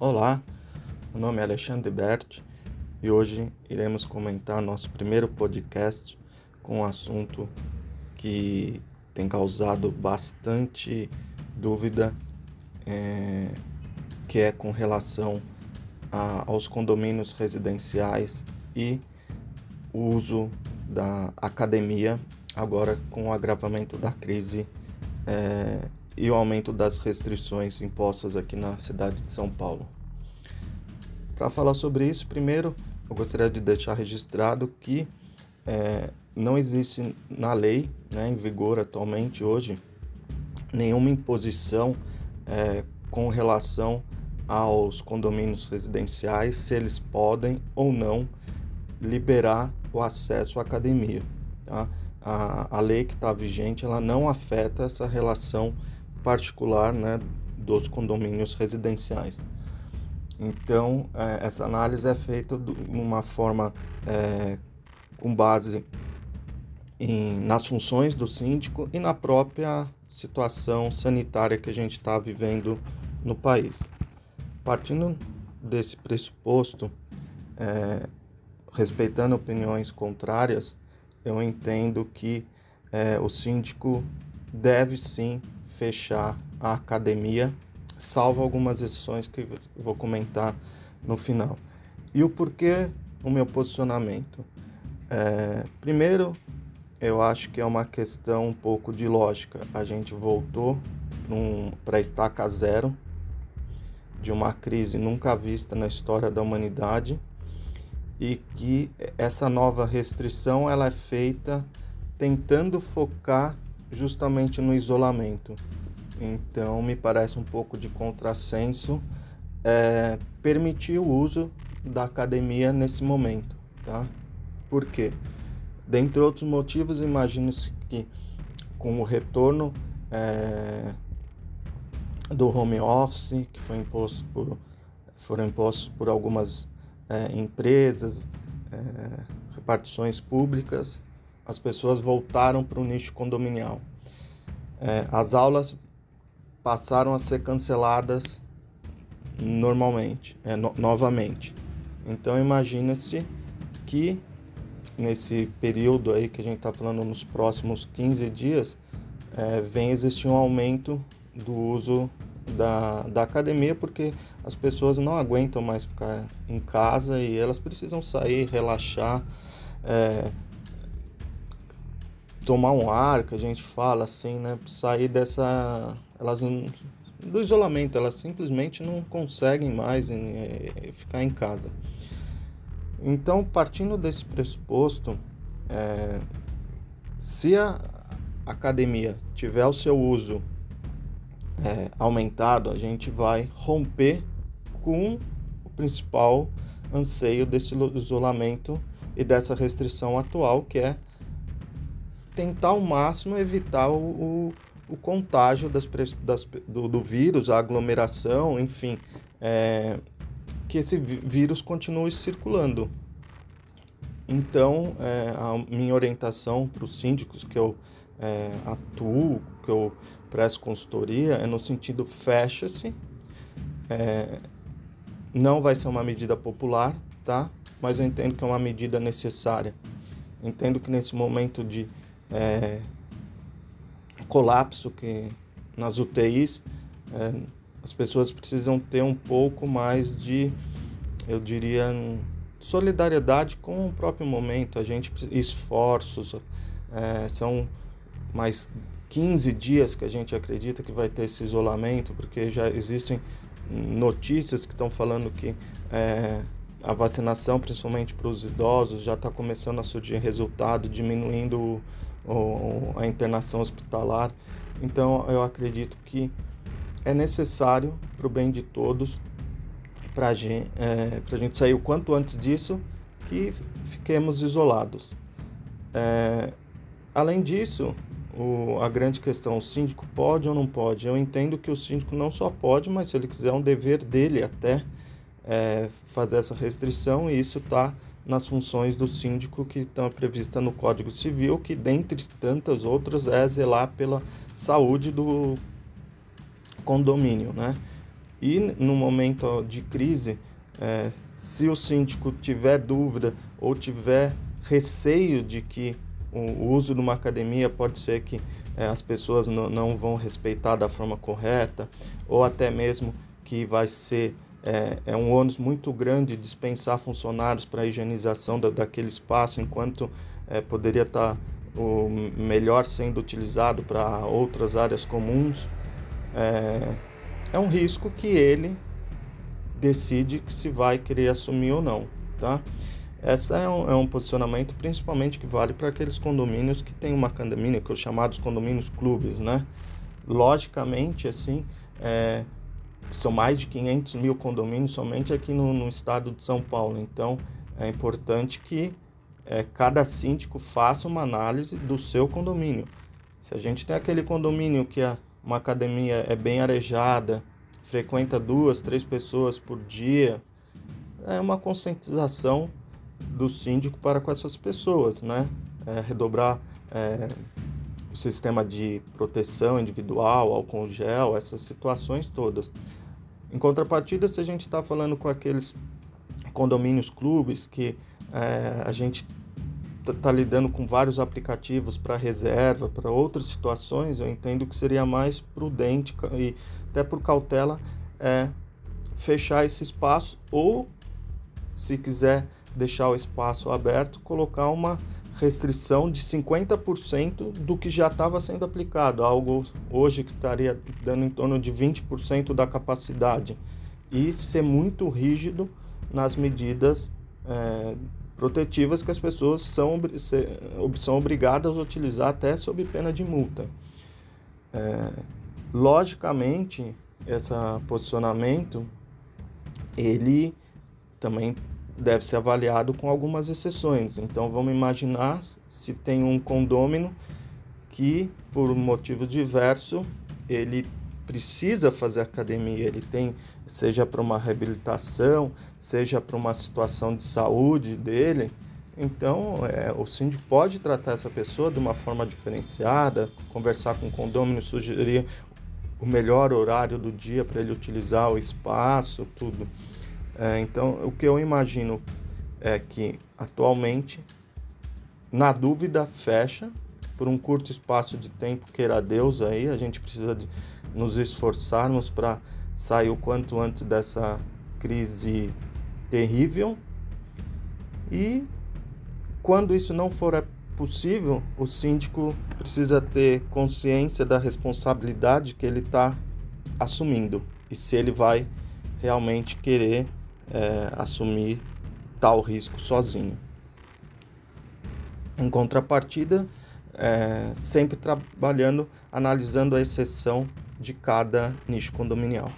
Olá, meu nome é Alexandre Bert e hoje iremos comentar nosso primeiro podcast com um assunto que tem causado bastante dúvida, é, que é com relação a, aos condomínios residenciais e o uso da academia agora com o agravamento da crise é, e o aumento das restrições impostas aqui na cidade de São Paulo. Para falar sobre isso, primeiro eu gostaria de deixar registrado que é, não existe na lei, né, em vigor atualmente hoje, nenhuma imposição é, com relação aos condomínios residenciais, se eles podem ou não liberar o acesso à academia. Tá? A, a lei que está vigente ela não afeta essa relação particular né, dos condomínios residenciais. Então, é, essa análise é feita de uma forma é, com base em, nas funções do síndico e na própria situação sanitária que a gente está vivendo no país. Partindo desse pressuposto, é, respeitando opiniões contrárias, eu entendo que é, o síndico deve sim fechar a academia salvo algumas exceções que vou comentar no final. E o porquê o meu posicionamento? É, primeiro, eu acho que é uma questão um pouco de lógica. A gente voltou para um, estaca zero de uma crise nunca vista na história da humanidade e que essa nova restrição ela é feita tentando focar justamente no isolamento. Então, me parece um pouco de contrassenso é, permitir o uso da academia nesse momento, tá? Por quê? Dentre outros motivos, imagine-se que com o retorno é, do home office, que foi imposto por, foram impostos por algumas é, empresas, é, repartições públicas, as pessoas voltaram para o nicho condominial. É, as aulas passaram a ser canceladas normalmente, é, no, novamente. Então imagina-se que nesse período aí que a gente está falando nos próximos 15 dias, é, vem existir um aumento do uso da, da academia, porque as pessoas não aguentam mais ficar em casa e elas precisam sair, relaxar, é, tomar um ar, que a gente fala assim, né? Sair dessa elas não, do isolamento, elas simplesmente não conseguem mais é, ficar em casa. Então, partindo desse pressuposto, é, se a academia tiver o seu uso é, aumentado, a gente vai romper com o principal anseio desse isolamento e dessa restrição atual, que é tentar ao máximo evitar o, o o contágio das, das, do, do, vírus, a aglomeração, enfim, é, que esse vírus continue circulando. Então, é, a minha orientação para os síndicos que eu é, atuo, que eu presto consultoria, é no sentido fecha-se, é, não vai ser uma medida popular, tá? Mas eu entendo que é uma medida necessária. Entendo que nesse momento de é, colapso que nas UTIs é, as pessoas precisam ter um pouco mais de, eu diria, solidariedade com o próprio momento. A gente esforços é, são mais 15 dias que a gente acredita que vai ter esse isolamento, porque já existem notícias que estão falando que é, a vacinação, principalmente para os idosos, já está começando a surgir resultado, diminuindo ou a internação hospitalar. Então eu acredito que é necessário para o bem de todos, para gente, é, a gente sair o quanto antes disso, que fiquemos isolados. É, além disso, o, a grande questão, o síndico pode ou não pode? Eu entendo que o síndico não só pode, mas se ele quiser, é um dever dele até é, fazer essa restrição, e isso está nas funções do síndico que estão previstas no Código Civil, que dentre tantas outras é zelar pela saúde do condomínio, né? E no momento de crise, é, se o síndico tiver dúvida ou tiver receio de que o uso de uma academia pode ser que é, as pessoas não, vão respeitar da forma correta, ou até mesmo que vai ser é, é um ônus muito grande dispensar funcionários para a higienização da, daquele espaço, enquanto é, poderia estar tá o melhor sendo utilizado para outras áreas comuns. É, é um risco que ele decide se vai querer assumir ou não, tá? Esse é um, é um posicionamento principalmente que vale para aqueles condomínios que tem uma condomínio, que é os chamados condomínios clubes, né? Logicamente, assim, é, são mais de 500 mil condomínios somente aqui no, no estado de São Paulo. Então, é importante que é, cada síndico faça uma análise do seu condomínio. Se a gente tem aquele condomínio que a, uma academia é bem arejada, frequenta duas, três pessoas por dia, é uma conscientização do síndico para com essas pessoas, né? É, redobrar é, sistema de proteção individual, álcool gel, essas situações todas. Em contrapartida, se a gente está falando com aqueles condomínios clubes que é, a gente está tá lidando com vários aplicativos para reserva, para outras situações, eu entendo que seria mais prudente e até por cautela é fechar esse espaço ou se quiser deixar o espaço aberto, colocar uma restrição de 50% do que já estava sendo aplicado, algo hoje que estaria dando em torno de 20% da capacidade, e ser muito rígido nas medidas é, protetivas que as pessoas são, são obrigadas a utilizar até sob pena de multa. É, logicamente, esse posicionamento ele também deve ser avaliado com algumas exceções. Então vamos imaginar se tem um condômino que por motivo diverso ele precisa fazer academia, ele tem seja para uma reabilitação, seja para uma situação de saúde dele, então é, o síndico pode tratar essa pessoa de uma forma diferenciada, conversar com o condômino, sugerir o melhor horário do dia para ele utilizar o espaço, tudo. É, então, o que eu imagino é que atualmente, na dúvida, fecha por um curto espaço de tempo, queira Deus aí, a gente precisa de nos esforçarmos para sair o quanto antes dessa crise terrível. E quando isso não for possível, o síndico precisa ter consciência da responsabilidade que ele está assumindo e se ele vai realmente querer é, assumir tal risco sozinho. Em contrapartida, é, sempre trabalhando, analisando a exceção de cada nicho condominial.